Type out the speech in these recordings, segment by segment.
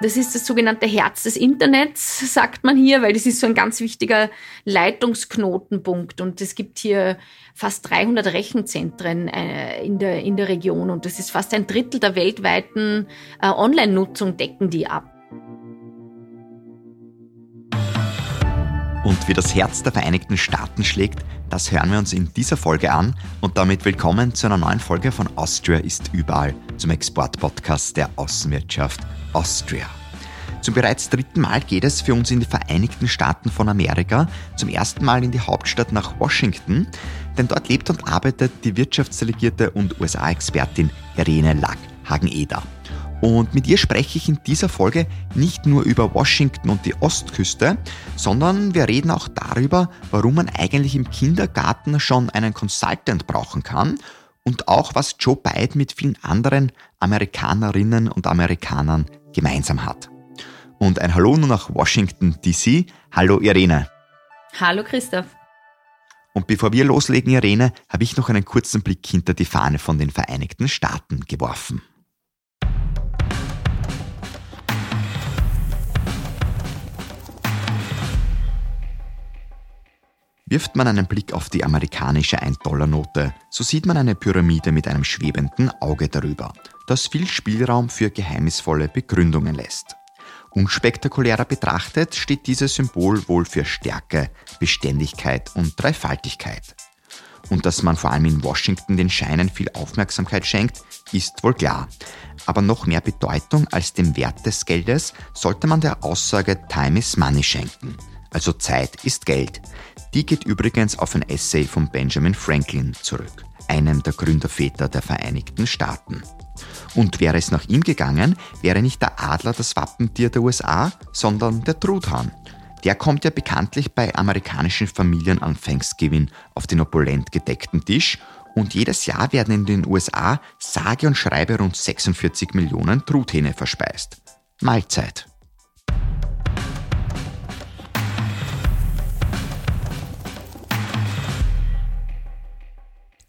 Das ist das sogenannte Herz des Internets, sagt man hier, weil das ist so ein ganz wichtiger Leitungsknotenpunkt. Und es gibt hier fast 300 Rechenzentren äh, in, der, in der Region. Und das ist fast ein Drittel der weltweiten äh, Online-Nutzung, decken die ab. Und wie das Herz der Vereinigten Staaten schlägt, das hören wir uns in dieser Folge an und damit willkommen zu einer neuen Folge von Austria ist überall, zum Exportpodcast der Außenwirtschaft Austria. Zum bereits dritten Mal geht es für uns in die Vereinigten Staaten von Amerika, zum ersten Mal in die Hauptstadt nach Washington, denn dort lebt und arbeitet die Wirtschaftsdelegierte und USA-Expertin Irene Lack-Hagen-Eder. Und mit ihr spreche ich in dieser Folge nicht nur über Washington und die Ostküste, sondern wir reden auch darüber, warum man eigentlich im Kindergarten schon einen Consultant brauchen kann und auch was Joe Biden mit vielen anderen Amerikanerinnen und Amerikanern gemeinsam hat. Und ein Hallo nur nach Washington, DC. Hallo Irene. Hallo Christoph. Und bevor wir loslegen, Irene, habe ich noch einen kurzen Blick hinter die Fahne von den Vereinigten Staaten geworfen. Wirft man einen Blick auf die amerikanische 1-Dollar-Note, so sieht man eine Pyramide mit einem schwebenden Auge darüber, das viel Spielraum für geheimnisvolle Begründungen lässt. Unspektakulärer betrachtet steht dieses Symbol wohl für Stärke, Beständigkeit und Dreifaltigkeit. Und dass man vor allem in Washington den Scheinen viel Aufmerksamkeit schenkt, ist wohl klar. Aber noch mehr Bedeutung als dem Wert des Geldes sollte man der Aussage Time is Money schenken. Also Zeit ist Geld. Die geht übrigens auf ein Essay von Benjamin Franklin zurück, einem der Gründerväter der Vereinigten Staaten. Und wäre es nach ihm gegangen, wäre nicht der Adler das Wappentier der USA, sondern der Truthahn. Der kommt ja bekanntlich bei amerikanischen Familien an Thanksgiving auf den opulent gedeckten Tisch und jedes Jahr werden in den USA sage und schreibe rund 46 Millionen Truthähne verspeist. Mahlzeit.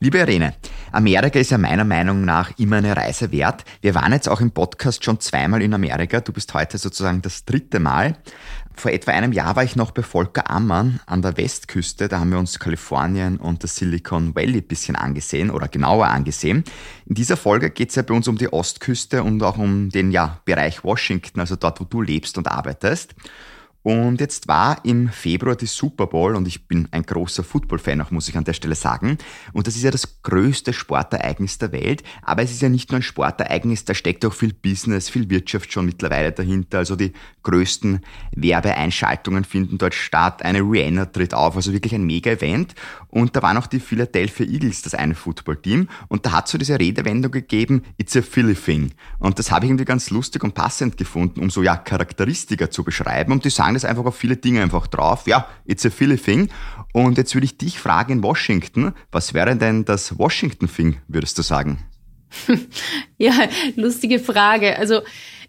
Liebe Irene, Amerika ist ja meiner Meinung nach immer eine Reise wert. Wir waren jetzt auch im Podcast schon zweimal in Amerika. Du bist heute sozusagen das dritte Mal. Vor etwa einem Jahr war ich noch bei Volker Ammann an der Westküste. Da haben wir uns Kalifornien und das Silicon Valley ein bisschen angesehen oder genauer angesehen. In dieser Folge geht es ja bei uns um die Ostküste und auch um den ja, Bereich Washington, also dort, wo du lebst und arbeitest. Und jetzt war im Februar die Super Bowl und ich bin ein großer Football-Fan, auch muss ich an der Stelle sagen. Und das ist ja das größte Sportereignis der Welt. Aber es ist ja nicht nur ein Sportereignis, da steckt auch viel Business, viel Wirtschaft schon mittlerweile dahinter. Also die größten Werbeeinschaltungen finden dort statt. Eine Rihanna tritt auf, also wirklich ein Mega-Event. Und da waren auch die Philadelphia Eagles, das eine Football-Team. Und da hat so diese Redewendung gegeben, it's a Philly thing. Und das habe ich irgendwie ganz lustig und passend gefunden, um so ja Charakteristika zu beschreiben. Und die sagen das einfach auf viele Dinge einfach drauf. Ja, it's a Philly thing. Und jetzt würde ich dich fragen in Washington, was wäre denn das Washington thing, würdest du sagen? ja, lustige Frage. Also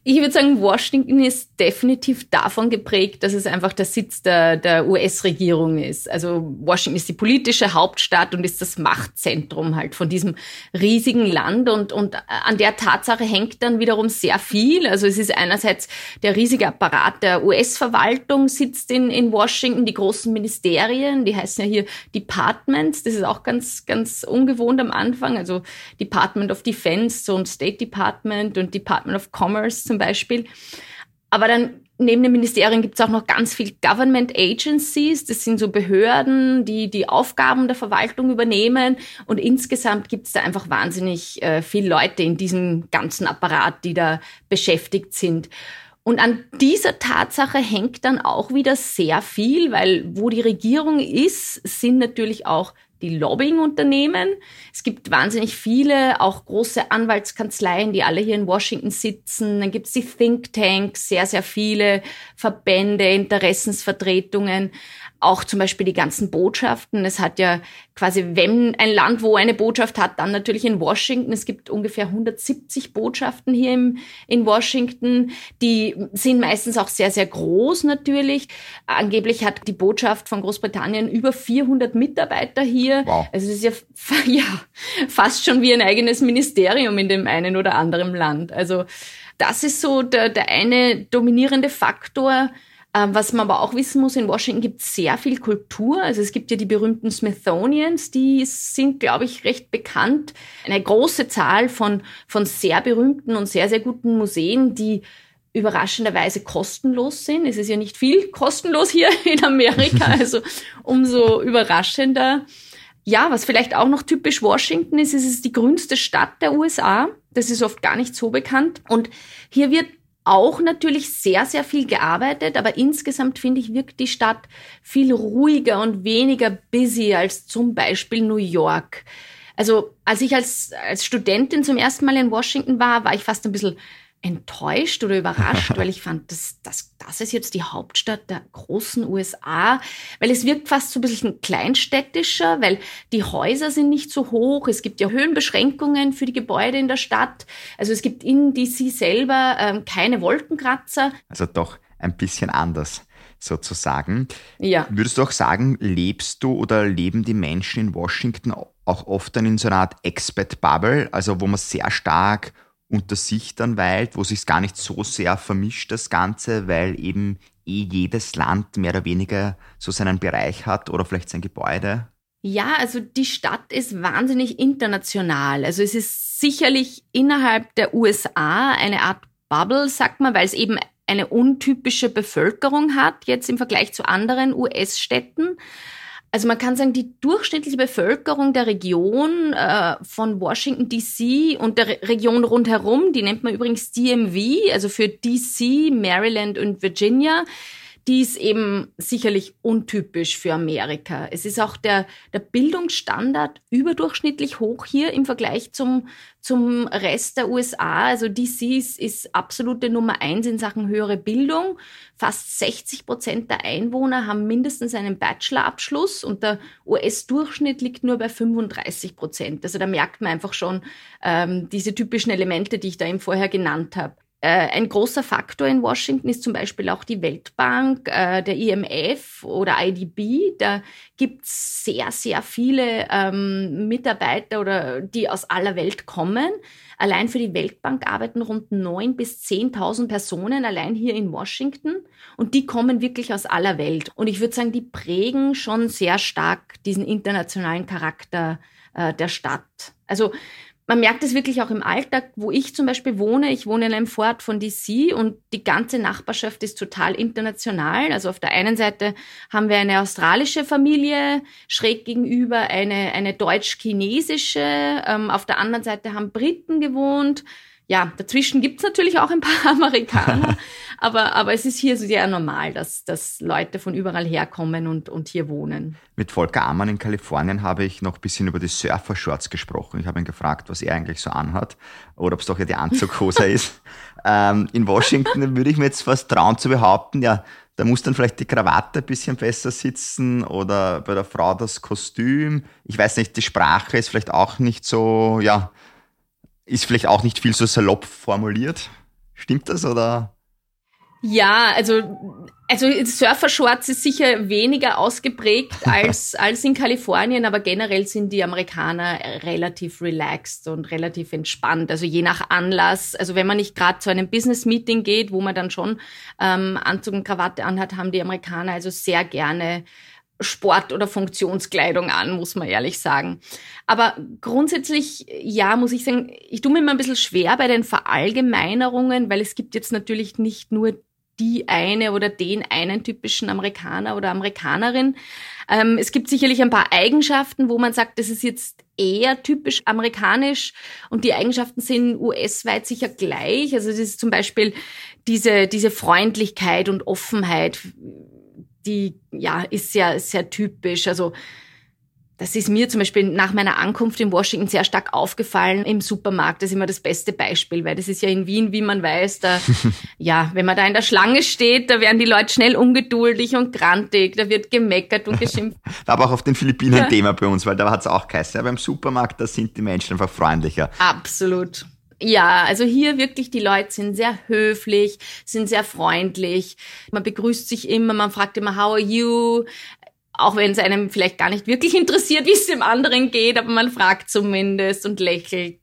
ich würde sagen, Washington ist definitiv davon geprägt, dass es einfach der Sitz der, der US-Regierung ist. Also Washington ist die politische Hauptstadt und ist das Machtzentrum halt von diesem riesigen Land. Und, und an der Tatsache hängt dann wiederum sehr viel. Also es ist einerseits der riesige Apparat der US-Verwaltung sitzt in, in Washington, die großen Ministerien, die heißen ja hier Departments. Das ist auch ganz, ganz ungewohnt am Anfang. Also Department of Defense und State Department und Department of Commerce zum Beispiel. Aber dann neben den Ministerien gibt es auch noch ganz viel Government Agencies. Das sind so Behörden, die die Aufgaben der Verwaltung übernehmen. Und insgesamt gibt es da einfach wahnsinnig äh, viele Leute in diesem ganzen Apparat, die da beschäftigt sind. Und an dieser Tatsache hängt dann auch wieder sehr viel, weil wo die Regierung ist, sind natürlich auch die Lobbying-Unternehmen. Es gibt wahnsinnig viele, auch große Anwaltskanzleien, die alle hier in Washington sitzen. Dann gibt es die Thinktanks, sehr, sehr viele Verbände, Interessensvertretungen auch zum Beispiel die ganzen Botschaften. Es hat ja quasi, wenn ein Land, wo eine Botschaft hat, dann natürlich in Washington. Es gibt ungefähr 170 Botschaften hier im, in Washington. Die sind meistens auch sehr, sehr groß natürlich. Angeblich hat die Botschaft von Großbritannien über 400 Mitarbeiter hier. Wow. Also es ist ja, ja fast schon wie ein eigenes Ministerium in dem einen oder anderen Land. Also das ist so der, der eine dominierende Faktor. Ähm, was man aber auch wissen muss, in Washington gibt es sehr viel Kultur. Also es gibt ja die berühmten Smithsonians, die sind, glaube ich, recht bekannt. Eine große Zahl von, von sehr berühmten und sehr, sehr guten Museen, die überraschenderweise kostenlos sind. Es ist ja nicht viel kostenlos hier in Amerika, also umso überraschender. Ja, was vielleicht auch noch typisch Washington ist, ist es die grünste Stadt der USA. Das ist oft gar nicht so bekannt. Und hier wird auch natürlich sehr, sehr viel gearbeitet, aber insgesamt finde ich, wirkt die Stadt viel ruhiger und weniger busy als zum Beispiel New York. Also als ich als, als Studentin zum ersten Mal in Washington war, war ich fast ein bisschen enttäuscht oder überrascht, weil ich fand, das, das, das ist jetzt die Hauptstadt der großen USA, weil es wirkt fast so ein bisschen kleinstädtischer, weil die Häuser sind nicht so hoch, es gibt ja Höhenbeschränkungen für die Gebäude in der Stadt, also es gibt in DC selber ähm, keine Wolkenkratzer. Also doch ein bisschen anders sozusagen. Ja. Würdest du auch sagen, lebst du oder leben die Menschen in Washington auch oft dann in so einer Art Expat-Bubble, also wo man sehr stark unter sich dann weilt, wo sich gar nicht so sehr vermischt, das Ganze, weil eben eh jedes Land mehr oder weniger so seinen Bereich hat oder vielleicht sein Gebäude? Ja, also die Stadt ist wahnsinnig international. Also es ist sicherlich innerhalb der USA eine Art Bubble, sagt man, weil es eben eine untypische Bevölkerung hat, jetzt im Vergleich zu anderen US-Städten. Also man kann sagen, die durchschnittliche Bevölkerung der Region äh, von Washington DC und der Re Region rundherum, die nennt man übrigens DMV, also für DC, Maryland und Virginia, die ist eben sicherlich untypisch für Amerika. Es ist auch der, der Bildungsstandard überdurchschnittlich hoch hier im Vergleich zum, zum Rest der USA. Also DC ist, ist absolute Nummer eins in Sachen höhere Bildung. Fast 60 Prozent der Einwohner haben mindestens einen Bachelorabschluss und der US-Durchschnitt liegt nur bei 35 Prozent. Also da merkt man einfach schon ähm, diese typischen Elemente, die ich da eben vorher genannt habe. Äh, ein großer Faktor in Washington ist zum Beispiel auch die Weltbank, äh, der IMF oder IDB. Da gibt es sehr, sehr viele ähm, Mitarbeiter oder die aus aller Welt kommen. Allein für die Weltbank arbeiten rund 9.000 bis 10.000 Personen allein hier in Washington und die kommen wirklich aus aller Welt. Und ich würde sagen, die prägen schon sehr stark diesen internationalen Charakter äh, der Stadt. Also man merkt es wirklich auch im Alltag, wo ich zum Beispiel wohne. Ich wohne in einem Vorort von DC und die ganze Nachbarschaft ist total international. Also auf der einen Seite haben wir eine australische Familie, schräg gegenüber eine, eine deutsch-chinesische. Ähm, auf der anderen Seite haben Briten gewohnt ja, dazwischen gibt's natürlich auch ein paar Amerikaner, aber, aber es ist hier sehr normal, dass, dass Leute von überall herkommen und, und hier wohnen. Mit Volker Ammann in Kalifornien habe ich noch ein bisschen über die Surfer-Shorts gesprochen. Ich habe ihn gefragt, was er eigentlich so anhat oder ob es doch ja die Anzughose ist. Ähm, in Washington würde ich mir jetzt fast trauen zu behaupten, ja, da muss dann vielleicht die Krawatte ein bisschen besser sitzen oder bei der Frau das Kostüm. Ich weiß nicht, die Sprache ist vielleicht auch nicht so, ja, ist vielleicht auch nicht viel so salopp formuliert. Stimmt das oder? Ja, also, also Surfershorts ist sicher weniger ausgeprägt als, als in Kalifornien, aber generell sind die Amerikaner relativ relaxed und relativ entspannt. Also je nach Anlass. Also wenn man nicht gerade zu einem Business-Meeting geht, wo man dann schon ähm, Anzug und Krawatte anhat, haben die Amerikaner also sehr gerne Sport- oder Funktionskleidung an, muss man ehrlich sagen. Aber grundsätzlich, ja, muss ich sagen, ich tue mir immer ein bisschen schwer bei den Verallgemeinerungen, weil es gibt jetzt natürlich nicht nur die eine oder den einen typischen Amerikaner oder Amerikanerin. Ähm, es gibt sicherlich ein paar Eigenschaften, wo man sagt, das ist jetzt eher typisch amerikanisch und die Eigenschaften sind US-weit sicher gleich. Also das ist zum Beispiel diese, diese Freundlichkeit und Offenheit, die ja ist sehr, sehr typisch. Also das ist mir zum Beispiel nach meiner Ankunft in Washington sehr stark aufgefallen im Supermarkt. Das ist immer das beste Beispiel, weil das ist ja in Wien, wie man weiß, da, ja, wenn man da in der Schlange steht, da werden die Leute schnell ungeduldig und grantig, da wird gemeckert und geschimpft. Aber auch auf den Philippinen ein Thema bei uns, weil da hat es auch geheißen, aber im Supermarkt, da sind die Menschen einfach freundlicher. Absolut. Ja, also hier wirklich die Leute sind sehr höflich, sind sehr freundlich. Man begrüßt sich immer, man fragt immer, how are you? Auch wenn es einem vielleicht gar nicht wirklich interessiert, wie es dem anderen geht, aber man fragt zumindest und lächelt.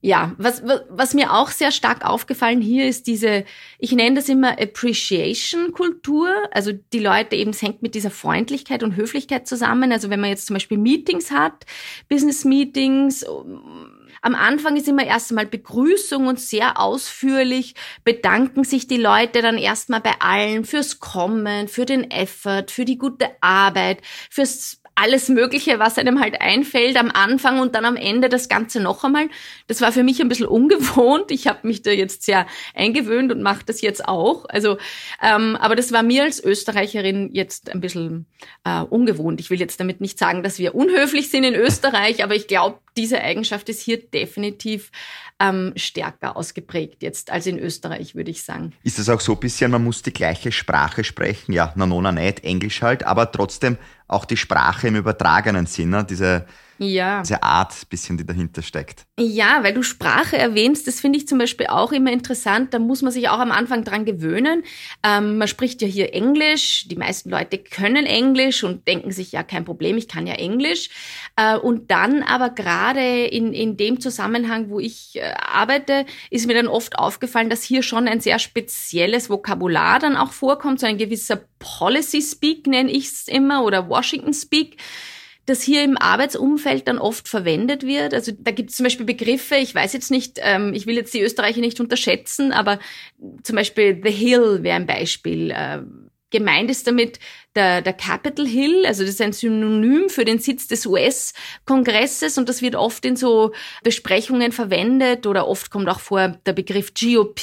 Ja, was, was mir auch sehr stark aufgefallen hier ist diese, ich nenne das immer Appreciation-Kultur. Also die Leute eben, es hängt mit dieser Freundlichkeit und Höflichkeit zusammen. Also wenn man jetzt zum Beispiel Meetings hat, Business-Meetings, am Anfang ist immer erst einmal Begrüßung und sehr ausführlich bedanken sich die Leute dann erstmal bei allen fürs Kommen, für den Effort, für die gute Arbeit, fürs alles Mögliche, was einem halt einfällt am Anfang und dann am Ende das Ganze noch einmal. Das war für mich ein bisschen ungewohnt. Ich habe mich da jetzt sehr eingewöhnt und mache das jetzt auch. Also, ähm, aber das war mir als Österreicherin jetzt ein bisschen äh, ungewohnt. Ich will jetzt damit nicht sagen, dass wir unhöflich sind in Österreich, aber ich glaube, diese Eigenschaft ist hier definitiv ähm, stärker ausgeprägt jetzt als in Österreich, würde ich sagen. Ist es auch so ein bisschen, man muss die gleiche Sprache sprechen? Ja, na, nona nicht, Englisch halt, aber trotzdem auch die Sprache im übertragenen Sinne, diese ja. diese Art bisschen, die dahinter steckt. Ja, weil du Sprache erwähnst, das finde ich zum Beispiel auch immer interessant. Da muss man sich auch am Anfang dran gewöhnen. Ähm, man spricht ja hier Englisch. Die meisten Leute können Englisch und denken sich, ja, kein Problem, ich kann ja Englisch. Äh, und dann aber gerade in, in dem Zusammenhang, wo ich äh, arbeite, ist mir dann oft aufgefallen, dass hier schon ein sehr spezielles Vokabular dann auch vorkommt, so ein gewisser Policy Speak nenne ich es immer oder Washington Speak das hier im Arbeitsumfeld dann oft verwendet wird. Also da gibt es zum Beispiel Begriffe, ich weiß jetzt nicht, ähm, ich will jetzt die Österreicher nicht unterschätzen, aber zum Beispiel The Hill wäre ein Beispiel. Äh, gemeint ist damit der, der Capitol Hill, also das ist ein Synonym für den Sitz des US-Kongresses und das wird oft in so Besprechungen verwendet oder oft kommt auch vor der Begriff GOP,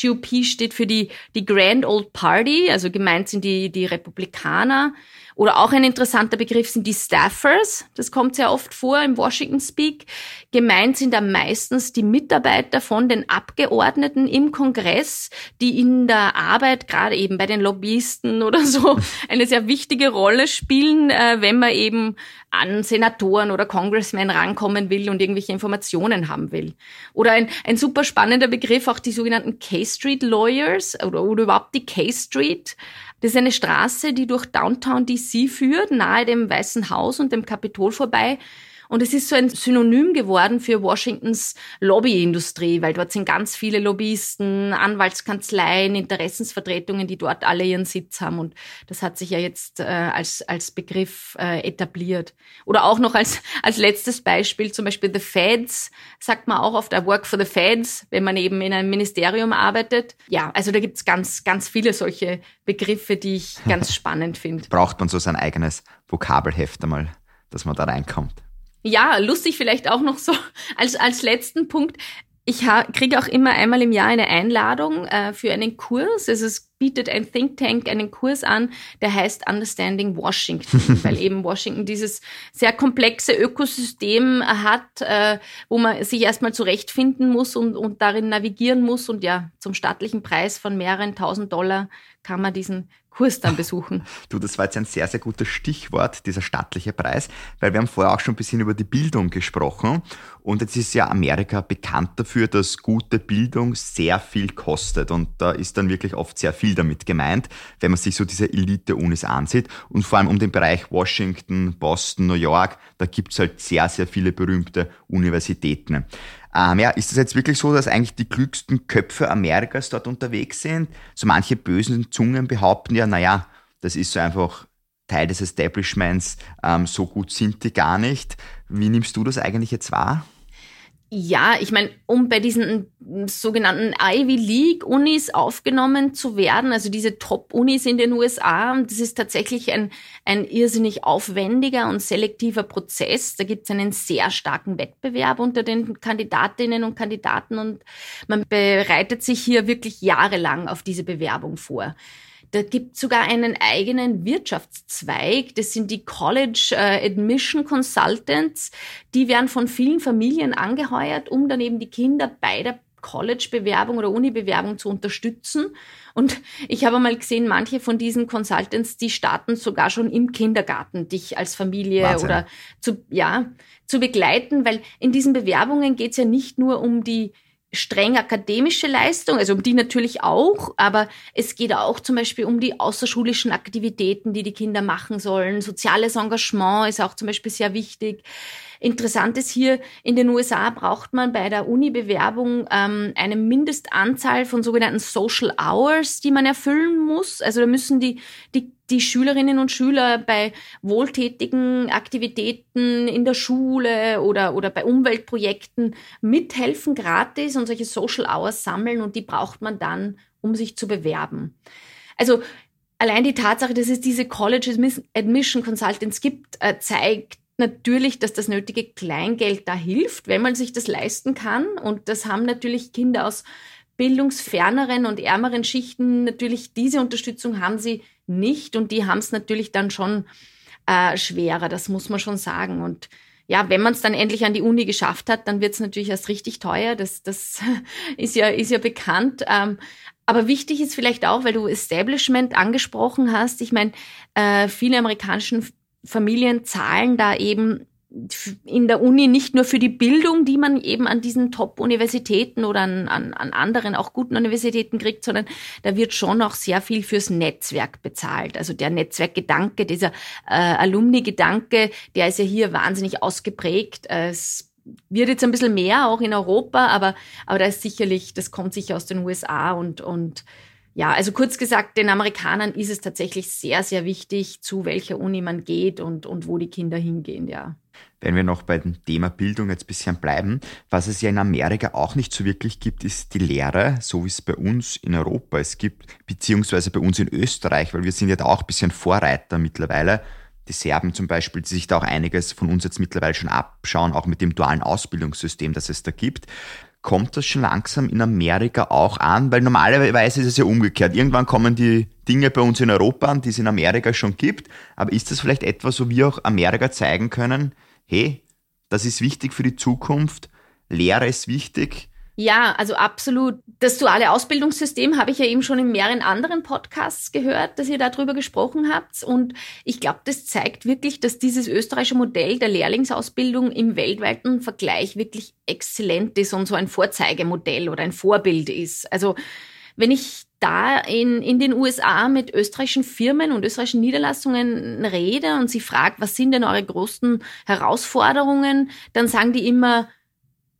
GOP steht für die, die Grand Old Party, also gemeint sind die, die Republikaner. Oder auch ein interessanter Begriff sind die Staffers. Das kommt sehr oft vor im Washington Speak. Gemeint sind da meistens die Mitarbeiter von den Abgeordneten im Kongress, die in der Arbeit, gerade eben bei den Lobbyisten oder so, eine sehr wichtige Rolle spielen, äh, wenn man eben an Senatoren oder Congressmen rankommen will und irgendwelche Informationen haben will. Oder ein, ein super spannender Begriff, auch die sogenannten K-Street Lawyers oder, oder überhaupt die K-Street. Das ist eine Straße, die durch Downtown DC führt, nahe dem Weißen Haus und dem Kapitol vorbei. Und es ist so ein Synonym geworden für Washingtons Lobbyindustrie, weil dort sind ganz viele Lobbyisten, Anwaltskanzleien, Interessensvertretungen, die dort alle ihren Sitz haben. Und das hat sich ja jetzt äh, als, als Begriff äh, etabliert. Oder auch noch als, als letztes Beispiel, zum Beispiel The Feds, sagt man auch oft, I work for the Feds, wenn man eben in einem Ministerium arbeitet. Ja, also da gibt's ganz, ganz viele solche Begriffe, die ich ganz spannend finde. Braucht man so sein eigenes Vokabelheft einmal, dass man da reinkommt. Ja, lustig vielleicht auch noch so als, als letzten Punkt. Ich kriege auch immer einmal im Jahr eine Einladung äh, für einen Kurs. Also es bietet ein Think Tank einen Kurs an, der heißt Understanding Washington, weil eben Washington dieses sehr komplexe Ökosystem hat, äh, wo man sich erstmal zurechtfinden muss und, und darin navigieren muss. Und ja, zum stattlichen Preis von mehreren tausend Dollar kann man diesen Kurs dann besuchen. Du, das war jetzt ein sehr, sehr gutes Stichwort, dieser stattliche Preis, weil wir haben vorher auch schon ein bisschen über die Bildung gesprochen und jetzt ist ja Amerika bekannt dafür, dass gute Bildung sehr viel kostet und da ist dann wirklich oft sehr viel damit gemeint, wenn man sich so diese Elite-Unis ansieht und vor allem um den Bereich Washington, Boston, New York, da gibt's halt sehr, sehr viele berühmte Universitäten. Ähm, ja, ist es jetzt wirklich so, dass eigentlich die klügsten Köpfe Amerikas dort unterwegs sind? So manche bösen Zungen behaupten ja, naja, das ist so einfach Teil des Establishments, ähm, so gut sind die gar nicht. Wie nimmst du das eigentlich jetzt wahr? Ja, ich meine, um bei diesen sogenannten Ivy League Unis aufgenommen zu werden, also diese Top-Unis in den USA, das ist tatsächlich ein, ein irrsinnig aufwendiger und selektiver Prozess. Da gibt es einen sehr starken Wettbewerb unter den Kandidatinnen und Kandidaten und man bereitet sich hier wirklich jahrelang auf diese Bewerbung vor. Da gibt sogar einen eigenen Wirtschaftszweig. Das sind die College äh, Admission Consultants. Die werden von vielen Familien angeheuert, um dann eben die Kinder bei der College-Bewerbung oder Uni-Bewerbung zu unterstützen. Und ich habe mal gesehen, manche von diesen Consultants, die starten sogar schon im Kindergarten, dich als Familie Wahnsinn. oder zu, ja, zu begleiten, weil in diesen Bewerbungen geht es ja nicht nur um die streng akademische Leistung, also um die natürlich auch, aber es geht auch zum Beispiel um die außerschulischen Aktivitäten, die die Kinder machen sollen. Soziales Engagement ist auch zum Beispiel sehr wichtig. Interessant ist hier, in den USA braucht man bei der Uni-Bewerbung ähm, eine Mindestanzahl von sogenannten Social Hours, die man erfüllen muss. Also da müssen die, die, die Schülerinnen und Schüler bei wohltätigen Aktivitäten in der Schule oder, oder bei Umweltprojekten mithelfen gratis und solche Social Hours sammeln und die braucht man dann, um sich zu bewerben. Also allein die Tatsache, dass es diese College Admission Consultants gibt, äh, zeigt, natürlich, dass das nötige Kleingeld da hilft, wenn man sich das leisten kann. Und das haben natürlich Kinder aus bildungsferneren und ärmeren Schichten natürlich diese Unterstützung haben sie nicht und die haben es natürlich dann schon äh, schwerer, das muss man schon sagen. Und ja, wenn man es dann endlich an die Uni geschafft hat, dann wird es natürlich erst richtig teuer. Das, das ist ja, ist ja bekannt. Ähm, aber wichtig ist vielleicht auch, weil du Establishment angesprochen hast. Ich meine, äh, viele amerikanischen Familien zahlen da eben in der Uni nicht nur für die Bildung, die man eben an diesen Top-Universitäten oder an, an, an anderen auch guten Universitäten kriegt, sondern da wird schon auch sehr viel fürs Netzwerk bezahlt. Also der Netzwerkgedanke, dieser äh, Alumni-Gedanke, der ist ja hier wahnsinnig ausgeprägt. Es wird jetzt ein bisschen mehr auch in Europa, aber, aber da ist sicherlich, das kommt sicher aus den USA und, und ja, also kurz gesagt, den Amerikanern ist es tatsächlich sehr, sehr wichtig, zu welcher Uni man geht und, und wo die Kinder hingehen, ja. Wenn wir noch bei dem Thema Bildung jetzt ein bisschen bleiben, was es ja in Amerika auch nicht so wirklich gibt, ist die Lehre, so wie es bei uns in Europa es gibt, beziehungsweise bei uns in Österreich, weil wir sind ja da auch ein bisschen Vorreiter mittlerweile. Die Serben zum Beispiel, die sich da auch einiges von uns jetzt mittlerweile schon abschauen, auch mit dem dualen Ausbildungssystem, das es da gibt kommt das schon langsam in Amerika auch an? Weil normalerweise ist es ja umgekehrt. Irgendwann kommen die Dinge bei uns in Europa an, die es in Amerika schon gibt. Aber ist das vielleicht etwas, wo wir auch Amerika zeigen können, hey, das ist wichtig für die Zukunft, Lehre ist wichtig, ja, also absolut. Das duale Ausbildungssystem habe ich ja eben schon in mehreren anderen Podcasts gehört, dass ihr darüber gesprochen habt. Und ich glaube, das zeigt wirklich, dass dieses österreichische Modell der Lehrlingsausbildung im weltweiten Vergleich wirklich exzellent ist und so ein Vorzeigemodell oder ein Vorbild ist. Also wenn ich da in, in den USA mit österreichischen Firmen und österreichischen Niederlassungen rede und sie fragt, was sind denn eure größten Herausforderungen, dann sagen die immer,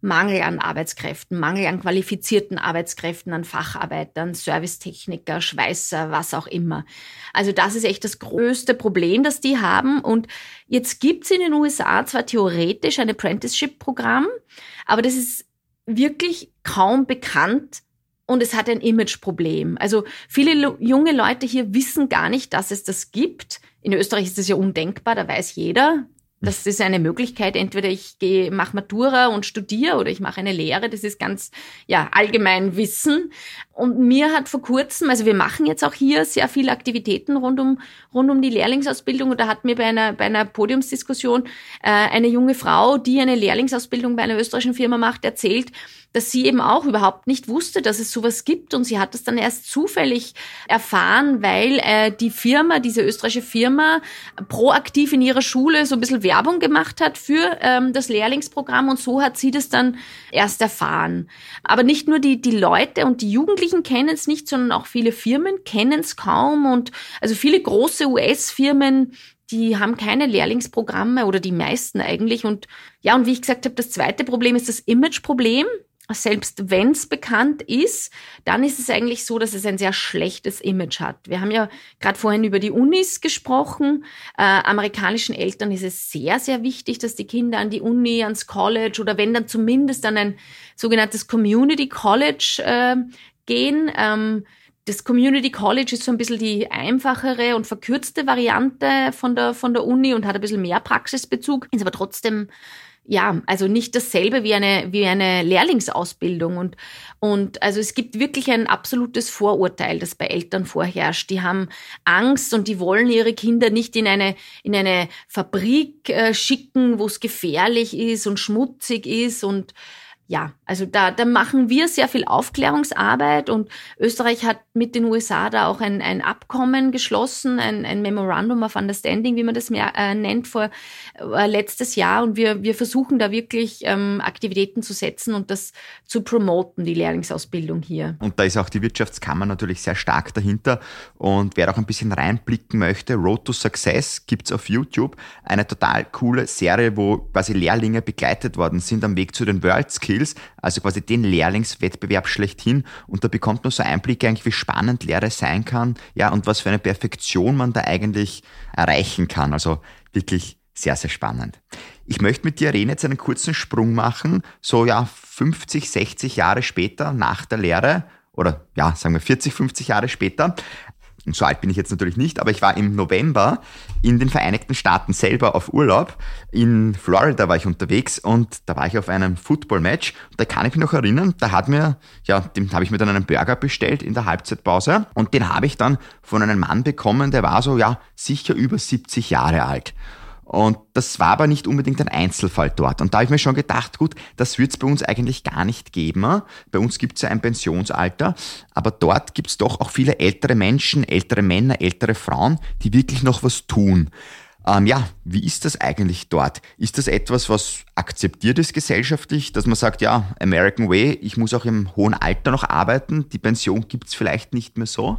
Mangel an Arbeitskräften, Mangel an qualifizierten Arbeitskräften, an Facharbeitern, Servicetechniker, Schweißer, was auch immer. Also das ist echt das größte Problem, das die haben. Und jetzt gibt's in den USA zwar theoretisch ein Apprenticeship-Programm, aber das ist wirklich kaum bekannt und es hat ein Imageproblem. Also viele junge Leute hier wissen gar nicht, dass es das gibt. In Österreich ist das ja undenkbar, da weiß jeder, das ist eine Möglichkeit. Entweder ich gehe, mache Matura und studiere oder ich mache eine Lehre. Das ist ganz ja allgemein Wissen. Und mir hat vor kurzem, also wir machen jetzt auch hier sehr viele Aktivitäten rund um rund um die Lehrlingsausbildung. Und da hat mir bei einer bei einer Podiumsdiskussion äh, eine junge Frau, die eine Lehrlingsausbildung bei einer österreichischen Firma macht, erzählt, dass sie eben auch überhaupt nicht wusste, dass es sowas gibt. Und sie hat das dann erst zufällig erfahren, weil äh, die Firma, diese österreichische Firma, proaktiv in ihrer Schule so ein bisschen Werbung gemacht hat für ähm, das Lehrlingsprogramm. Und so hat sie das dann erst erfahren. Aber nicht nur die, die Leute und die Jugendlichen kennen es nicht, sondern auch viele Firmen kennen es kaum. Und also viele große US-Firmen die haben keine Lehrlingsprogramme oder die meisten eigentlich. Und ja, und wie ich gesagt habe, das zweite Problem ist das Imageproblem selbst wenn es bekannt ist, dann ist es eigentlich so, dass es ein sehr schlechtes Image hat. Wir haben ja gerade vorhin über die Unis gesprochen. Äh, amerikanischen Eltern ist es sehr, sehr wichtig, dass die Kinder an die Uni, ans College oder wenn dann zumindest an ein sogenanntes Community College äh, gehen. Ähm, das Community College ist so ein bisschen die einfachere und verkürzte Variante von der, von der Uni und hat ein bisschen mehr Praxisbezug, ist aber trotzdem ja, also nicht dasselbe wie eine, wie eine Lehrlingsausbildung. Und, und also es gibt wirklich ein absolutes Vorurteil, das bei Eltern vorherrscht. Die haben Angst und die wollen ihre Kinder nicht in eine, in eine Fabrik äh, schicken, wo es gefährlich ist und schmutzig ist und ja, also da, da machen wir sehr viel Aufklärungsarbeit und Österreich hat mit den USA da auch ein, ein Abkommen geschlossen, ein, ein Memorandum of Understanding, wie man das mehr, äh, nennt, vor äh, letztes Jahr. Und wir, wir versuchen da wirklich ähm, Aktivitäten zu setzen und das zu promoten, die Lehrlingsausbildung hier. Und da ist auch die Wirtschaftskammer natürlich sehr stark dahinter. Und wer auch ein bisschen reinblicken möchte, Road to Success gibt's auf YouTube. Eine total coole Serie, wo quasi Lehrlinge begleitet worden sind am Weg zu den World Skills Skills, also quasi den Lehrlingswettbewerb schlechthin. Und da bekommt man so Einblicke eigentlich, wie spannend Lehre sein kann, ja, und was für eine Perfektion man da eigentlich erreichen kann. Also wirklich sehr, sehr spannend. Ich möchte mit dir, Rene, jetzt einen kurzen Sprung machen, so ja 50, 60 Jahre später nach der Lehre oder ja, sagen wir 40, 50 Jahre später so alt bin ich jetzt natürlich nicht, aber ich war im November in den Vereinigten Staaten selber auf Urlaub. In Florida war ich unterwegs und da war ich auf einem Football-Match. Da kann ich mich noch erinnern, da hat mir, ja, dem habe ich mir dann einen Burger bestellt in der Halbzeitpause und den habe ich dann von einem Mann bekommen, der war so, ja, sicher über 70 Jahre alt. Und das war aber nicht unbedingt ein Einzelfall dort. Und da habe ich mir schon gedacht, gut, das wird es bei uns eigentlich gar nicht geben. Bei uns gibt es ja ein Pensionsalter, aber dort gibt es doch auch viele ältere Menschen, ältere Männer, ältere Frauen, die wirklich noch was tun. Ähm, ja, wie ist das eigentlich dort? Ist das etwas, was akzeptiert ist gesellschaftlich, dass man sagt, ja, American Way, ich muss auch im hohen Alter noch arbeiten, die Pension gibt es vielleicht nicht mehr so?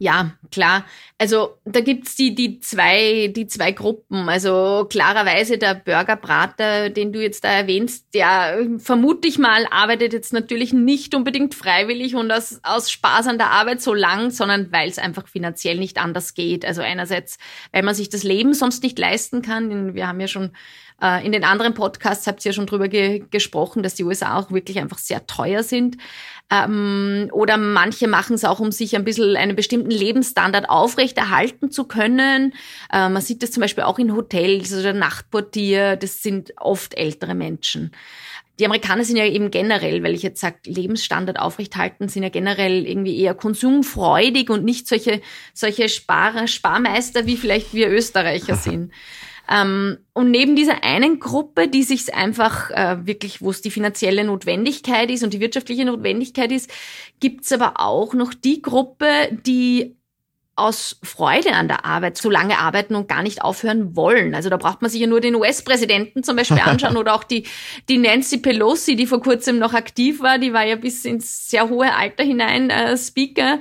Ja, klar. Also da gibt's die, die, zwei, die zwei Gruppen. Also klarerweise der Burgerbrater, den du jetzt da erwähnst, der vermute ich mal arbeitet jetzt natürlich nicht unbedingt freiwillig und aus, aus Spaß an der Arbeit so lang, sondern weil es einfach finanziell nicht anders geht. Also einerseits, weil man sich das Leben sonst nicht leisten kann. Wir haben ja schon in den anderen Podcasts habt ihr ja schon drüber ge gesprochen, dass die USA auch wirklich einfach sehr teuer sind. Ähm, oder manche machen es auch, um sich ein bisschen einen bestimmten Lebensstandard aufrechterhalten zu können. Äh, man sieht das zum Beispiel auch in Hotels oder Nachtportier. Das sind oft ältere Menschen. Die Amerikaner sind ja eben generell, weil ich jetzt sage, Lebensstandard aufrechthalten, sind ja generell irgendwie eher konsumfreudig und nicht solche, solche Sparer, Sparmeister, wie vielleicht wir Österreicher sind. Ähm, und neben dieser einen Gruppe, die sich einfach äh, wirklich, wo es die finanzielle Notwendigkeit ist und die wirtschaftliche Notwendigkeit ist, gibt's aber auch noch die Gruppe, die aus Freude an der Arbeit so lange arbeiten und gar nicht aufhören wollen. Also da braucht man sich ja nur den US-Präsidenten zum Beispiel anschauen oder auch die, die Nancy Pelosi, die vor kurzem noch aktiv war, die war ja bis ins sehr hohe Alter hinein äh, Speaker.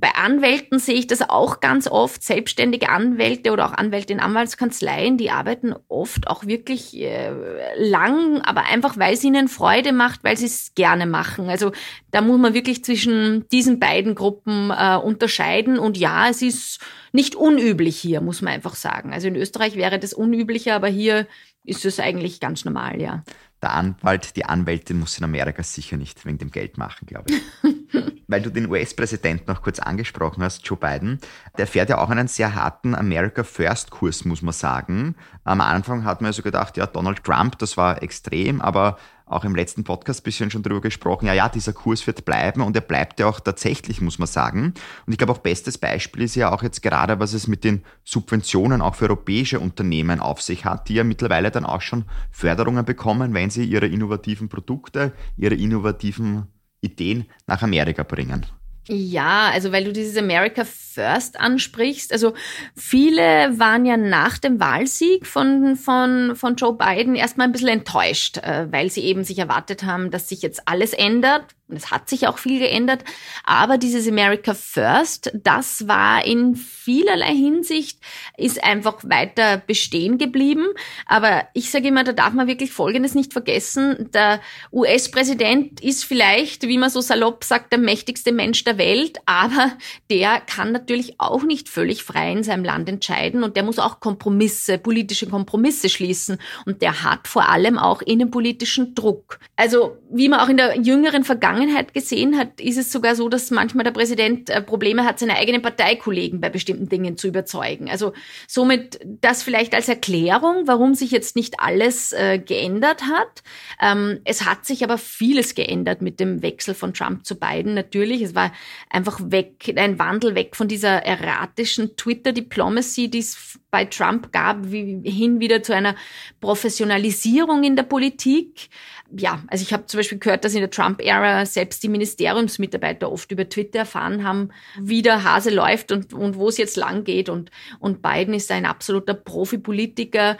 Bei Anwälten sehe ich das auch ganz oft. Selbstständige Anwälte oder auch Anwälte in Anwaltskanzleien, die arbeiten oft auch wirklich äh, lang, aber einfach, weil es ihnen Freude macht, weil sie es gerne machen. Also da muss man wirklich zwischen diesen beiden Gruppen äh, unterscheiden. Und ja, es ist nicht unüblich hier, muss man einfach sagen. Also in Österreich wäre das unüblicher, aber hier ist es eigentlich ganz normal, ja. Der Anwalt, die Anwältin muss in Amerika sicher nicht wegen dem Geld machen, glaube ich. Weil du den US-Präsidenten noch kurz angesprochen hast, Joe Biden, der fährt ja auch einen sehr harten America First-Kurs, muss man sagen. Am Anfang hat man ja so gedacht, ja, Donald Trump, das war extrem, aber auch im letzten Podcast bisschen schon drüber gesprochen, ja, ja, dieser Kurs wird bleiben und er bleibt ja auch tatsächlich, muss man sagen. Und ich glaube auch bestes Beispiel ist ja auch jetzt gerade, was es mit den Subventionen auch für europäische Unternehmen auf sich hat, die ja mittlerweile dann auch schon Förderungen bekommen, wenn sie ihre innovativen Produkte, ihre innovativen Ideen nach Amerika bringen. Ja, also weil du dieses America First ansprichst. Also viele waren ja nach dem Wahlsieg von, von, von Joe Biden erstmal ein bisschen enttäuscht, äh, weil sie eben sich erwartet haben, dass sich jetzt alles ändert, und es hat sich auch viel geändert, aber dieses America First, das war in vielerlei Hinsicht, ist einfach weiter bestehen geblieben. Aber ich sage immer, da darf man wirklich Folgendes nicht vergessen. Der US-Präsident ist vielleicht, wie man so salopp sagt, der mächtigste Mensch der Welt, aber der kann natürlich auch nicht völlig frei in seinem Land entscheiden und der muss auch Kompromisse, politische Kompromisse schließen. Und der hat vor allem auch innenpolitischen Druck. Also, wie man auch in der jüngeren Vergangenheit Vergangenheit gesehen hat, ist es sogar so, dass manchmal der Präsident äh, Probleme hat, seine eigenen Parteikollegen bei bestimmten Dingen zu überzeugen. Also somit das vielleicht als Erklärung, warum sich jetzt nicht alles äh, geändert hat. Ähm, es hat sich aber vieles geändert mit dem Wechsel von Trump zu Biden. Natürlich, es war einfach weg, ein Wandel weg von dieser erratischen Twitter-Diplomacy, die es bei Trump gab, wie, hin wieder zu einer Professionalisierung in der Politik. Ja, also ich habe zum Beispiel gehört, dass in der Trump-Ära selbst die Ministeriumsmitarbeiter oft über Twitter erfahren haben, wie der Hase läuft und, und wo es jetzt lang geht. Und, und Biden ist ein absoluter Profipolitiker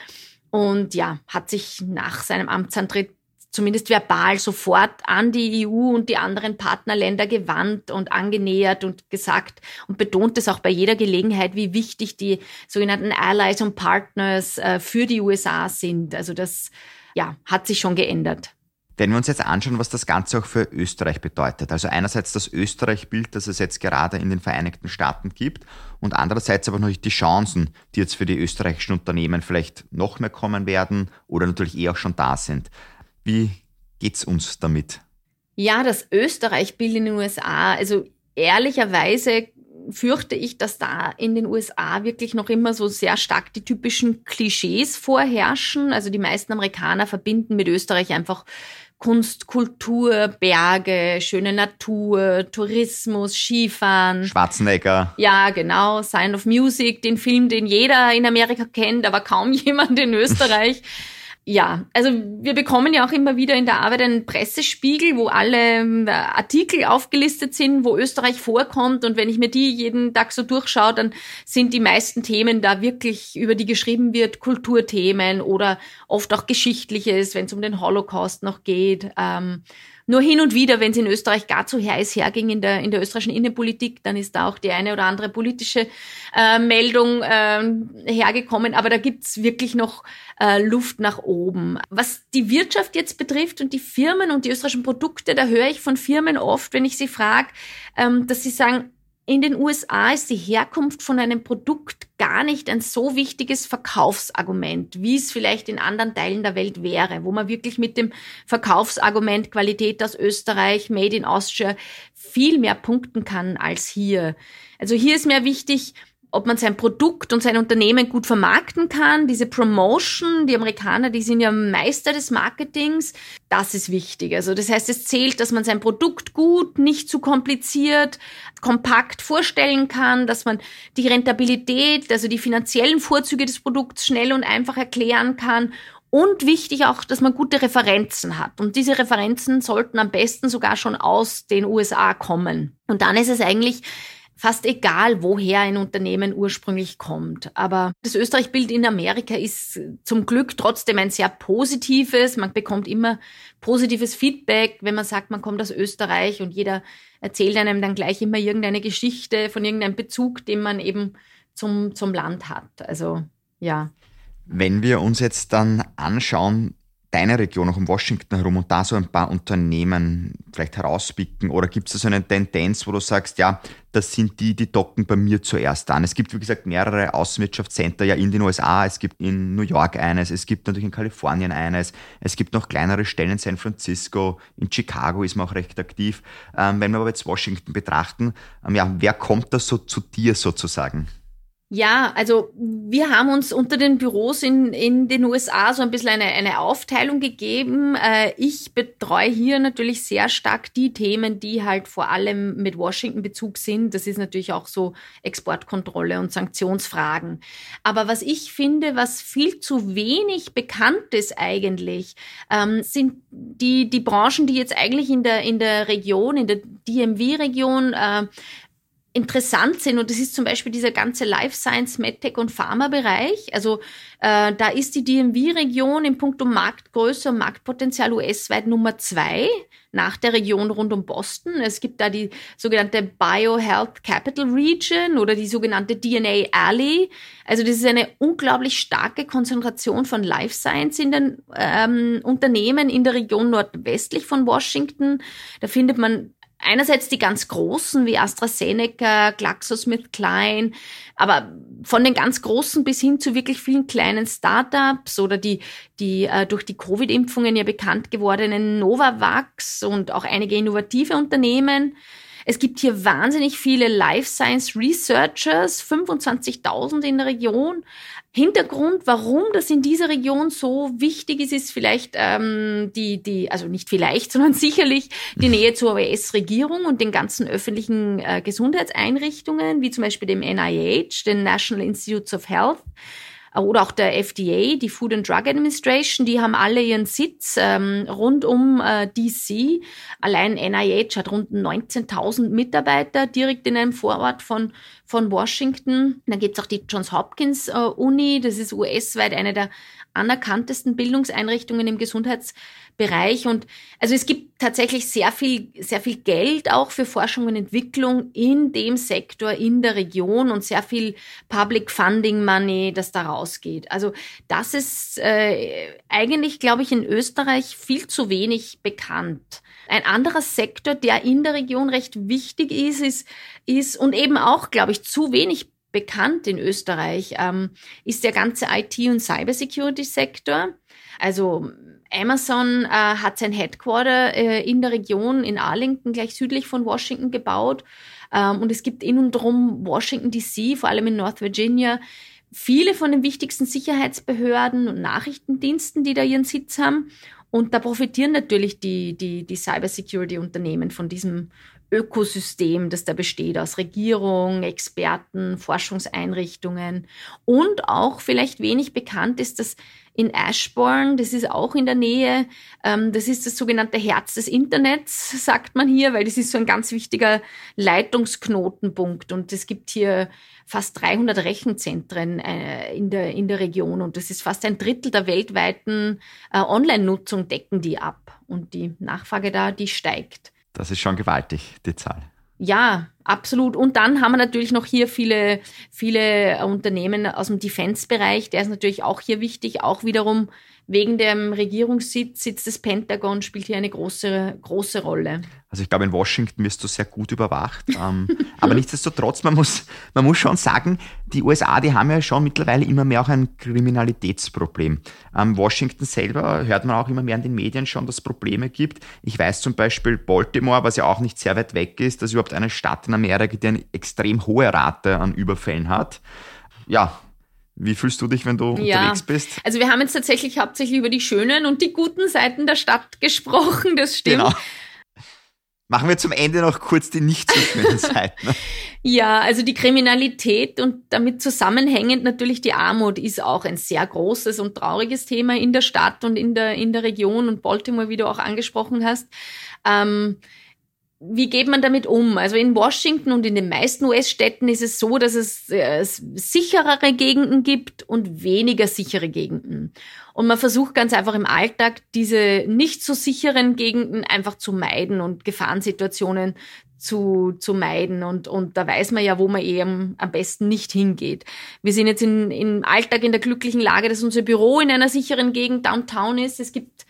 und ja, hat sich nach seinem Amtsantritt zumindest verbal sofort an die EU und die anderen Partnerländer gewandt und angenähert und gesagt und betont es auch bei jeder Gelegenheit, wie wichtig die sogenannten Allies und Partners äh, für die USA sind. Also das ja, hat sich schon geändert. Wenn wir uns jetzt anschauen, was das Ganze auch für Österreich bedeutet. Also einerseits das Österreich-Bild, das es jetzt gerade in den Vereinigten Staaten gibt und andererseits aber natürlich die Chancen, die jetzt für die österreichischen Unternehmen vielleicht noch mehr kommen werden oder natürlich eh auch schon da sind. Wie geht's uns damit? Ja, das Österreich-Bild in den USA, also ehrlicherweise fürchte ich, dass da in den USA wirklich noch immer so sehr stark die typischen Klischees vorherrschen. Also die meisten Amerikaner verbinden mit Österreich einfach Kunst, Kultur, Berge, schöne Natur, Tourismus, Skifahren. Schwarzenegger. Ja, genau. Sign of Music, den Film, den jeder in Amerika kennt, aber kaum jemand in Österreich. Ja, also wir bekommen ja auch immer wieder in der Arbeit einen Pressespiegel, wo alle ähm, Artikel aufgelistet sind, wo Österreich vorkommt. Und wenn ich mir die jeden Tag so durchschaue, dann sind die meisten Themen da wirklich, über die geschrieben wird, Kulturthemen oder oft auch Geschichtliches, wenn es um den Holocaust noch geht. Ähm, nur hin und wieder, wenn es in Österreich gar zu heiß herging in der, in der österreichischen Innenpolitik, dann ist da auch die eine oder andere politische äh, Meldung äh, hergekommen. Aber da gibt's wirklich noch äh, Luft nach oben. Was die Wirtschaft jetzt betrifft und die Firmen und die österreichischen Produkte, da höre ich von Firmen oft, wenn ich sie frage, ähm, dass sie sagen, in den USA ist die Herkunft von einem Produkt gar nicht ein so wichtiges Verkaufsargument, wie es vielleicht in anderen Teilen der Welt wäre, wo man wirklich mit dem Verkaufsargument Qualität aus Österreich, Made in Austria viel mehr punkten kann als hier. Also hier ist mir wichtig, ob man sein Produkt und sein Unternehmen gut vermarkten kann, diese Promotion, die Amerikaner, die sind ja Meister des Marketings, das ist wichtig. Also das heißt, es zählt, dass man sein Produkt gut, nicht zu kompliziert, kompakt vorstellen kann, dass man die Rentabilität, also die finanziellen Vorzüge des Produkts schnell und einfach erklären kann und wichtig auch, dass man gute Referenzen hat. Und diese Referenzen sollten am besten sogar schon aus den USA kommen. Und dann ist es eigentlich fast egal, woher ein Unternehmen ursprünglich kommt. Aber das Österreich-Bild in Amerika ist zum Glück trotzdem ein sehr positives. Man bekommt immer positives Feedback, wenn man sagt, man kommt aus Österreich und jeder erzählt einem dann gleich immer irgendeine Geschichte von irgendeinem Bezug, den man eben zum, zum Land hat. Also, ja. Wenn wir uns jetzt dann anschauen, deine Region, auch um Washington herum und da so ein paar Unternehmen vielleicht herauspicken? Oder gibt es da so eine Tendenz, wo du sagst, ja, das sind die, die docken bei mir zuerst an? Es gibt, wie gesagt, mehrere Außenwirtschaftscenter ja in den USA, es gibt in New York eines, es gibt natürlich in Kalifornien eines, es gibt noch kleinere Stellen in San Francisco, in Chicago ist man auch recht aktiv. Ähm, wenn wir aber jetzt Washington betrachten, ähm, ja, wer kommt da so zu dir sozusagen? Ja, also wir haben uns unter den Büros in, in den USA so ein bisschen eine, eine Aufteilung gegeben. Äh, ich betreue hier natürlich sehr stark die Themen, die halt vor allem mit Washington Bezug sind. Das ist natürlich auch so Exportkontrolle und Sanktionsfragen. Aber was ich finde, was viel zu wenig bekannt ist eigentlich, ähm, sind die, die Branchen, die jetzt eigentlich in der, in der Region, in der DMV-Region äh, interessant sind. Und das ist zum Beispiel dieser ganze Life Science, MedTech und Pharma-Bereich. Also äh, da ist die DMV-Region in puncto Marktgröße und Marktpotenzial US-weit Nummer zwei nach der Region rund um Boston. Es gibt da die sogenannte Biohealth Capital Region oder die sogenannte DNA Alley. Also das ist eine unglaublich starke Konzentration von Life Science in den ähm, Unternehmen in der Region nordwestlich von Washington. Da findet man einerseits die ganz großen wie AstraZeneca, GlaxoSmithKline, aber von den ganz großen bis hin zu wirklich vielen kleinen Startups oder die, die äh, durch die Covid-Impfungen ja bekannt gewordenen Novavax und auch einige innovative Unternehmen. Es gibt hier wahnsinnig viele Life Science Researchers, 25.000 in der Region. Hintergrund, warum das in dieser Region so wichtig ist, ist vielleicht ähm, die, die, also nicht vielleicht, sondern sicherlich die Nähe zur US-Regierung und den ganzen öffentlichen äh, Gesundheitseinrichtungen, wie zum Beispiel dem NIH, den National Institutes of Health oder auch der FDA, die Food and Drug Administration, die haben alle ihren Sitz ähm, rund um äh, DC. Allein NIH hat rund 19.000 Mitarbeiter direkt in einem Vorort von, von Washington. Dann gibt's auch die Johns Hopkins äh, Uni, das ist US-weit eine der anerkanntesten Bildungseinrichtungen im Gesundheitsbereich. Und also es gibt tatsächlich sehr viel, sehr viel Geld auch für Forschung und Entwicklung in dem Sektor, in der Region und sehr viel Public Funding Money, das da rausgeht. Also das ist äh, eigentlich, glaube ich, in Österreich viel zu wenig bekannt. Ein anderer Sektor, der in der Region recht wichtig ist, ist, ist und eben auch, glaube ich, zu wenig bekannt in Österreich, ähm, ist der ganze IT- und Cybersecurity-Sektor. Also Amazon äh, hat sein Headquarter äh, in der Region in Arlington, gleich südlich von Washington, gebaut. Ähm, und es gibt in und drum Washington DC, vor allem in North Virginia, viele von den wichtigsten Sicherheitsbehörden und Nachrichtendiensten, die da ihren Sitz haben. Und da profitieren natürlich die, die, die Cybersecurity-Unternehmen von diesem Ökosystem, das da besteht aus Regierung, Experten, Forschungseinrichtungen und auch vielleicht wenig bekannt ist, dass in Ashbourne, das ist auch in der Nähe, ähm, das ist das sogenannte Herz des Internets, sagt man hier, weil das ist so ein ganz wichtiger Leitungsknotenpunkt und es gibt hier fast 300 Rechenzentren äh, in, der, in der Region und das ist fast ein Drittel der weltweiten äh, Online-Nutzung decken die ab und die Nachfrage da, die steigt. Das ist schon gewaltig, die Zahl. Ja, absolut. Und dann haben wir natürlich noch hier viele, viele Unternehmen aus dem Defense-Bereich. Der ist natürlich auch hier wichtig, auch wiederum wegen dem Regierungssitz, Sitz des Pentagon, spielt hier eine große, große Rolle. Also ich glaube, in Washington wirst du sehr gut überwacht. Ähm, aber nichtsdestotrotz, man muss, man muss schon sagen, die USA, die haben ja schon mittlerweile immer mehr auch ein Kriminalitätsproblem. Ähm, Washington selber hört man auch immer mehr in den Medien schon, dass es Probleme gibt. Ich weiß zum Beispiel Baltimore, was ja auch nicht sehr weit weg ist, dass überhaupt eine Stadt in Amerika, die eine extrem hohe Rate an Überfällen hat. Ja, wie fühlst du dich, wenn du ja. unterwegs bist? Also wir haben jetzt tatsächlich hauptsächlich über die schönen und die guten Seiten der Stadt gesprochen, das stimmt. Genau. Machen wir zum Ende noch kurz die nicht so schönen Seiten. ja, also die Kriminalität und damit zusammenhängend natürlich die Armut ist auch ein sehr großes und trauriges Thema in der Stadt und in der, in der Region und Baltimore, wie du auch angesprochen hast. Ähm, wie geht man damit um? Also in Washington und in den meisten US-Städten ist es so, dass es äh, sicherere Gegenden gibt und weniger sichere Gegenden. Und man versucht ganz einfach im Alltag diese nicht so sicheren Gegenden einfach zu meiden und Gefahrensituationen zu, zu meiden. Und, und da weiß man ja, wo man eben am besten nicht hingeht. Wir sind jetzt in, im Alltag in der glücklichen Lage, dass unser Büro in einer sicheren Gegend downtown ist. Es gibt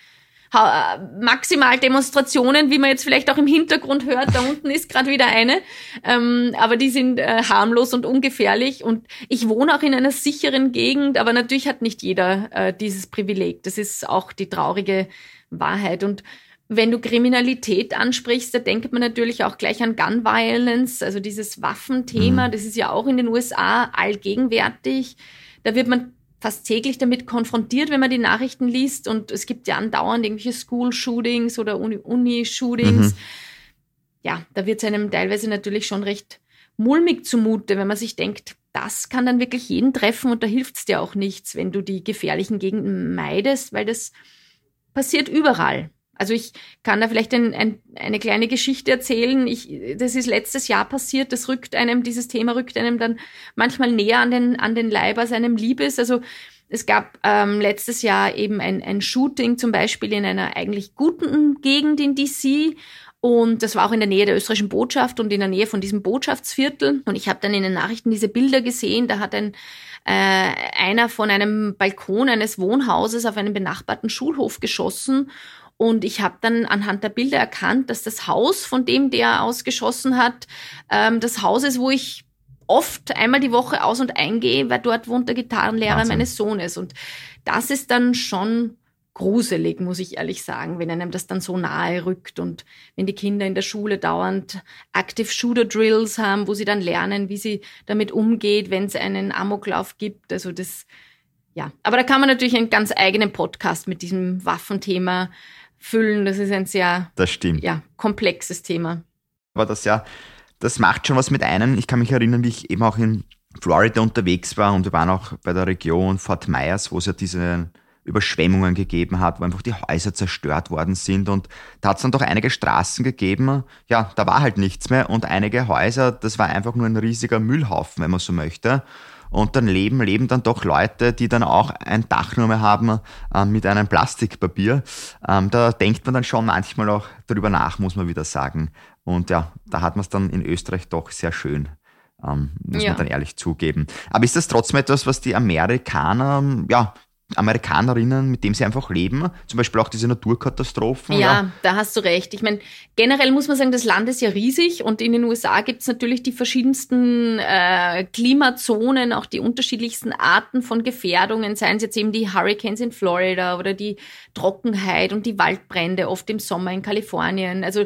maximal Demonstrationen, wie man jetzt vielleicht auch im Hintergrund hört. Da unten ist gerade wieder eine. Ähm, aber die sind äh, harmlos und ungefährlich. Und ich wohne auch in einer sicheren Gegend, aber natürlich hat nicht jeder äh, dieses Privileg. Das ist auch die traurige Wahrheit. Und wenn du Kriminalität ansprichst, da denkt man natürlich auch gleich an Gun Violence, also dieses Waffenthema. Mhm. Das ist ja auch in den USA allgegenwärtig. Da wird man fast täglich damit konfrontiert, wenn man die Nachrichten liest. Und es gibt ja andauernd irgendwelche School-Shootings oder Uni-Shootings. Mhm. Ja, da wird es einem teilweise natürlich schon recht mulmig zumute, wenn man sich denkt, das kann dann wirklich jeden treffen und da hilft es dir auch nichts, wenn du die gefährlichen Gegenden meidest, weil das passiert überall. Also ich kann da vielleicht ein, ein, eine kleine Geschichte erzählen. Ich, das ist letztes Jahr passiert. Das rückt einem, dieses Thema rückt einem dann manchmal näher an den, an den Leib, als einem lieb ist. Also es gab ähm, letztes Jahr eben ein, ein Shooting zum Beispiel in einer eigentlich guten Gegend in DC. Und das war auch in der Nähe der österreichischen Botschaft und in der Nähe von diesem Botschaftsviertel. Und ich habe dann in den Nachrichten diese Bilder gesehen. Da hat ein äh, einer von einem Balkon eines Wohnhauses auf einen benachbarten Schulhof geschossen Und ich habe dann anhand der Bilder erkannt, dass das Haus, von dem der ausgeschossen hat, ähm, das Haus ist, wo ich oft einmal die Woche aus und eingehe, weil dort wohnt der Gitarrenlehrer Wahnsinn. meines Sohnes. Und das ist dann schon gruselig, muss ich ehrlich sagen, wenn einem das dann so nahe rückt und wenn die Kinder in der Schule dauernd Active Shooter Drills haben, wo sie dann lernen, wie sie damit umgeht, wenn es einen Amoklauf gibt. Also das, ja. Aber da kann man natürlich einen ganz eigenen Podcast mit diesem Waffenthema füllen. Das ist ein sehr, das stimmt. ja, komplexes Thema. Aber das ja, das macht schon was mit einem. Ich kann mich erinnern, wie ich eben auch in Florida unterwegs war und wir waren auch bei der Region Fort Myers, wo es ja diese Überschwemmungen gegeben hat, wo einfach die Häuser zerstört worden sind. Und da hat es dann doch einige Straßen gegeben, ja, da war halt nichts mehr. Und einige Häuser, das war einfach nur ein riesiger Müllhaufen, wenn man so möchte. Und dann leben, leben dann doch Leute, die dann auch ein Dach nur mehr haben äh, mit einem Plastikpapier. Ähm, da denkt man dann schon manchmal auch darüber nach, muss man wieder sagen. Und ja, da hat man es dann in Österreich doch sehr schön. Ähm, muss ja. man dann ehrlich zugeben. Aber ist das trotzdem etwas, was die Amerikaner ja Amerikanerinnen, mit dem sie einfach leben. Zum Beispiel auch diese Naturkatastrophen. Ja, ja. da hast du recht. Ich meine, generell muss man sagen, das Land ist ja riesig und in den USA gibt es natürlich die verschiedensten äh, Klimazonen, auch die unterschiedlichsten Arten von Gefährdungen, seien es jetzt eben die Hurricanes in Florida oder die Trockenheit und die Waldbrände, oft im Sommer in Kalifornien. Also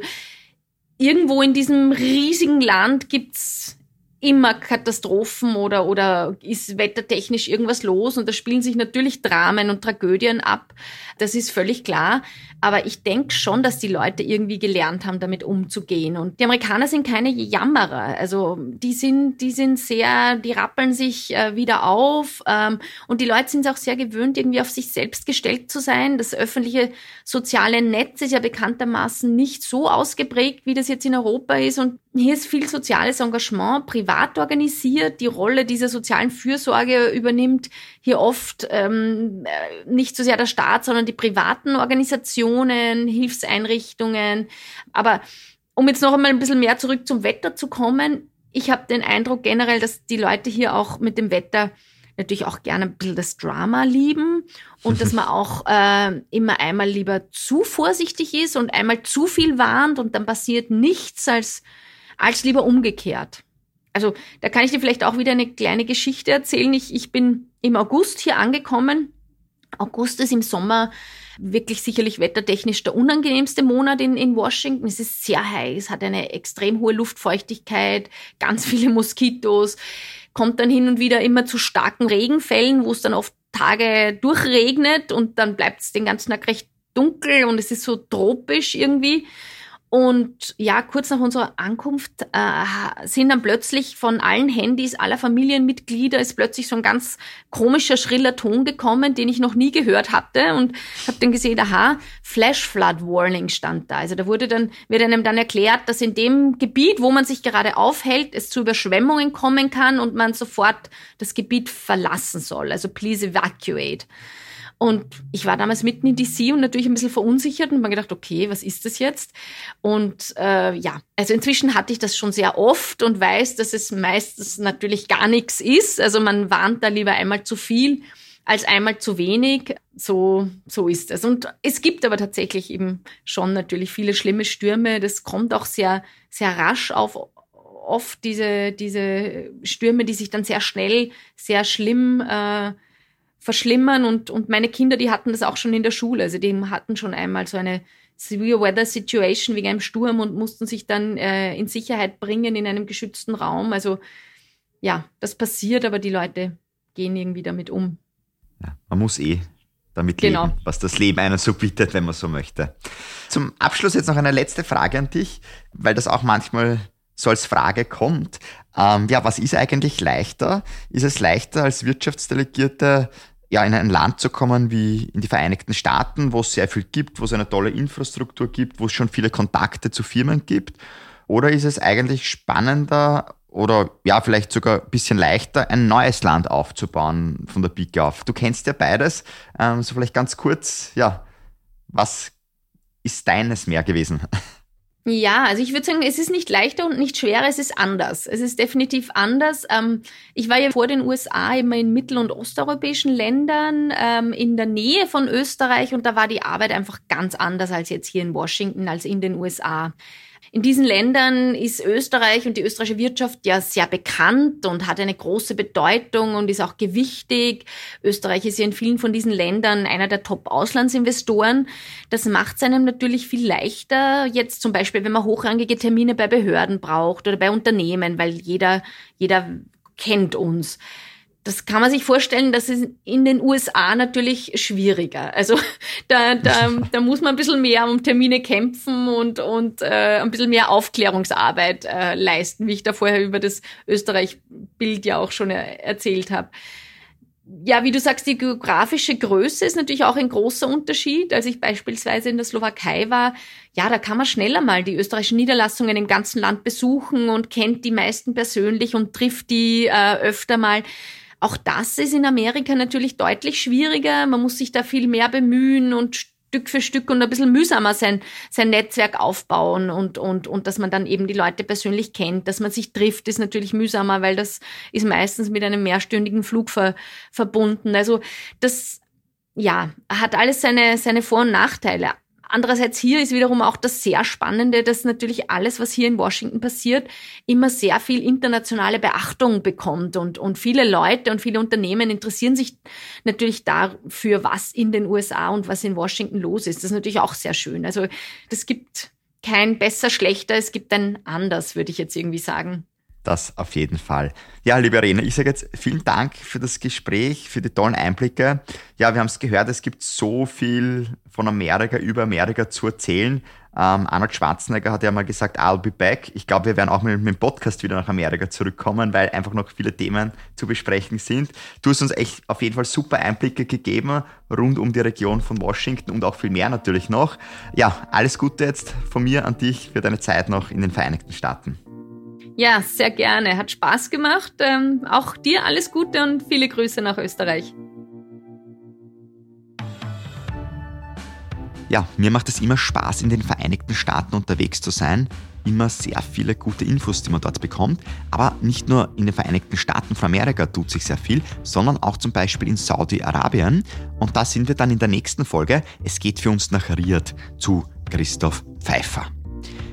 irgendwo in diesem riesigen Land gibt's immer Katastrophen oder, oder ist wettertechnisch irgendwas los und da spielen sich natürlich Dramen und Tragödien ab. Das ist völlig klar. Aber ich denke schon, dass die Leute irgendwie gelernt haben, damit umzugehen. Und die Amerikaner sind keine Jammerer. Also die sind, die sind sehr, die rappeln sich äh, wieder auf. Ähm, und die Leute sind auch sehr gewöhnt, irgendwie auf sich selbst gestellt zu sein. Das öffentliche soziale Netz ist ja bekanntermaßen nicht so ausgeprägt, wie das jetzt in Europa ist. Und hier ist viel soziales Engagement privat organisiert. Die Rolle dieser sozialen Fürsorge übernimmt hier oft ähm, äh, nicht so sehr der Staat, sondern die privaten Organisationen, Hilfseinrichtungen. Aber um jetzt noch einmal ein bisschen mehr zurück zum Wetter zu kommen, ich habe den Eindruck generell, dass die Leute hier auch mit dem Wetter natürlich auch gerne ein bisschen das Drama lieben und dass man auch äh, immer einmal lieber zu vorsichtig ist und einmal zu viel warnt und dann passiert nichts als als lieber umgekehrt. Also da kann ich dir vielleicht auch wieder eine kleine Geschichte erzählen. Ich, ich bin im August hier angekommen. August ist im Sommer wirklich sicherlich wettertechnisch der unangenehmste Monat in, in Washington. Es ist sehr heiß, hat eine extrem hohe Luftfeuchtigkeit, ganz viele Moskitos, kommt dann hin und wieder immer zu starken Regenfällen, wo es dann oft Tage durchregnet und dann bleibt es den ganzen Tag recht dunkel und es ist so tropisch irgendwie. Und ja, kurz nach unserer Ankunft äh, sind dann plötzlich von allen Handys aller Familienmitglieder ist plötzlich so ein ganz komischer, schriller Ton gekommen, den ich noch nie gehört hatte und habe dann gesehen, aha, Flash Flood Warning stand da. Also da wurde dann wird einem dann erklärt, dass in dem Gebiet, wo man sich gerade aufhält, es zu Überschwemmungen kommen kann und man sofort das Gebiet verlassen soll. Also please evacuate. Und ich war damals mitten in DC und natürlich ein bisschen verunsichert und mir gedacht, okay, was ist das jetzt? Und äh, ja, also inzwischen hatte ich das schon sehr oft und weiß, dass es meistens natürlich gar nichts ist. Also man warnt da lieber einmal zu viel als einmal zu wenig. So, so ist es. Und es gibt aber tatsächlich eben schon natürlich viele schlimme Stürme. Das kommt auch sehr, sehr rasch auf oft diese, diese Stürme, die sich dann sehr schnell, sehr schlimm äh, verschlimmern und, und meine Kinder, die hatten das auch schon in der Schule. Also die hatten schon einmal so eine Severe Weather Situation wegen einem Sturm und mussten sich dann äh, in Sicherheit bringen in einem geschützten Raum. Also ja, das passiert, aber die Leute gehen irgendwie damit um. Ja, man muss eh damit genau. leben, was das Leben einer so bietet, wenn man so möchte. Zum Abschluss jetzt noch eine letzte Frage an dich, weil das auch manchmal so als Frage kommt. Ähm, ja, was ist eigentlich leichter? Ist es leichter als Wirtschaftsdelegierte ja, in ein Land zu kommen wie in die Vereinigten Staaten, wo es sehr viel gibt, wo es eine tolle Infrastruktur gibt, wo es schon viele Kontakte zu Firmen gibt? Oder ist es eigentlich spannender oder ja, vielleicht sogar ein bisschen leichter, ein neues Land aufzubauen von der Pike auf? Du kennst ja beides. Ähm, so vielleicht ganz kurz, ja, was ist deines mehr gewesen? Ja, also ich würde sagen, es ist nicht leichter und nicht schwerer, es ist anders. Es ist definitiv anders. Ähm, ich war ja vor den USA immer in mittel- und osteuropäischen Ländern ähm, in der Nähe von Österreich und da war die Arbeit einfach ganz anders als jetzt hier in Washington, als in den USA. In diesen Ländern ist Österreich und die österreichische Wirtschaft ja sehr bekannt und hat eine große Bedeutung und ist auch gewichtig. Österreich ist ja in vielen von diesen Ländern einer der Top-Auslandsinvestoren. Das macht es einem natürlich viel leichter, jetzt zum Beispiel, wenn man hochrangige Termine bei Behörden braucht oder bei Unternehmen, weil jeder, jeder kennt uns das kann man sich vorstellen, das ist in den USA natürlich schwieriger. Also da, da, da muss man ein bisschen mehr um Termine kämpfen und, und äh, ein bisschen mehr Aufklärungsarbeit äh, leisten, wie ich da vorher über das Österreich-Bild ja auch schon er erzählt habe. Ja, wie du sagst, die geografische Größe ist natürlich auch ein großer Unterschied. Als ich beispielsweise in der Slowakei war, ja, da kann man schneller mal die österreichischen Niederlassungen im ganzen Land besuchen und kennt die meisten persönlich und trifft die äh, öfter mal. Auch das ist in Amerika natürlich deutlich schwieriger. Man muss sich da viel mehr bemühen und Stück für Stück und ein bisschen mühsamer sein, sein Netzwerk aufbauen und, und, und dass man dann eben die Leute persönlich kennt, dass man sich trifft, ist natürlich mühsamer, weil das ist meistens mit einem mehrstündigen Flug ver, verbunden. Also das, ja, hat alles seine, seine Vor- und Nachteile. Andererseits hier ist wiederum auch das sehr Spannende, dass natürlich alles, was hier in Washington passiert, immer sehr viel internationale Beachtung bekommt und, und viele Leute und viele Unternehmen interessieren sich natürlich dafür, was in den USA und was in Washington los ist. Das ist natürlich auch sehr schön. Also das gibt kein besser, schlechter, es gibt ein anders, würde ich jetzt irgendwie sagen. Das auf jeden Fall. Ja, liebe Rene, ich sage jetzt vielen Dank für das Gespräch, für die tollen Einblicke. Ja, wir haben es gehört, es gibt so viel von Amerika über Amerika zu erzählen. Ähm, Arnold Schwarzenegger hat ja mal gesagt, I'll be back. Ich glaube, wir werden auch mit, mit dem Podcast wieder nach Amerika zurückkommen, weil einfach noch viele Themen zu besprechen sind. Du hast uns echt auf jeden Fall super Einblicke gegeben rund um die Region von Washington und auch viel mehr natürlich noch. Ja, alles Gute jetzt von mir an dich für deine Zeit noch in den Vereinigten Staaten. Ja, sehr gerne. Hat Spaß gemacht. Ähm, auch dir alles Gute und viele Grüße nach Österreich. Ja, mir macht es immer Spaß, in den Vereinigten Staaten unterwegs zu sein. Immer sehr viele gute Infos, die man dort bekommt. Aber nicht nur in den Vereinigten Staaten von Amerika tut sich sehr viel, sondern auch zum Beispiel in Saudi-Arabien. Und da sind wir dann in der nächsten Folge. Es geht für uns nach Riyadh zu Christoph Pfeiffer.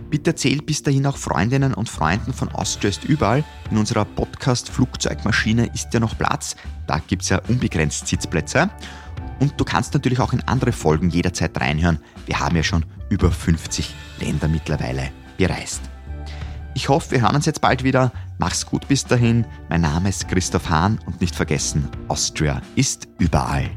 Bitte erzähl bis dahin auch Freundinnen und Freunden von Austria ist überall. In unserer Podcast-Flugzeugmaschine ist ja noch Platz. Da gibt es ja unbegrenzt Sitzplätze. Und du kannst natürlich auch in andere Folgen jederzeit reinhören. Wir haben ja schon über 50 Länder mittlerweile bereist. Ich hoffe, wir hören uns jetzt bald wieder. Mach's gut bis dahin. Mein Name ist Christoph Hahn und nicht vergessen, Austria ist überall.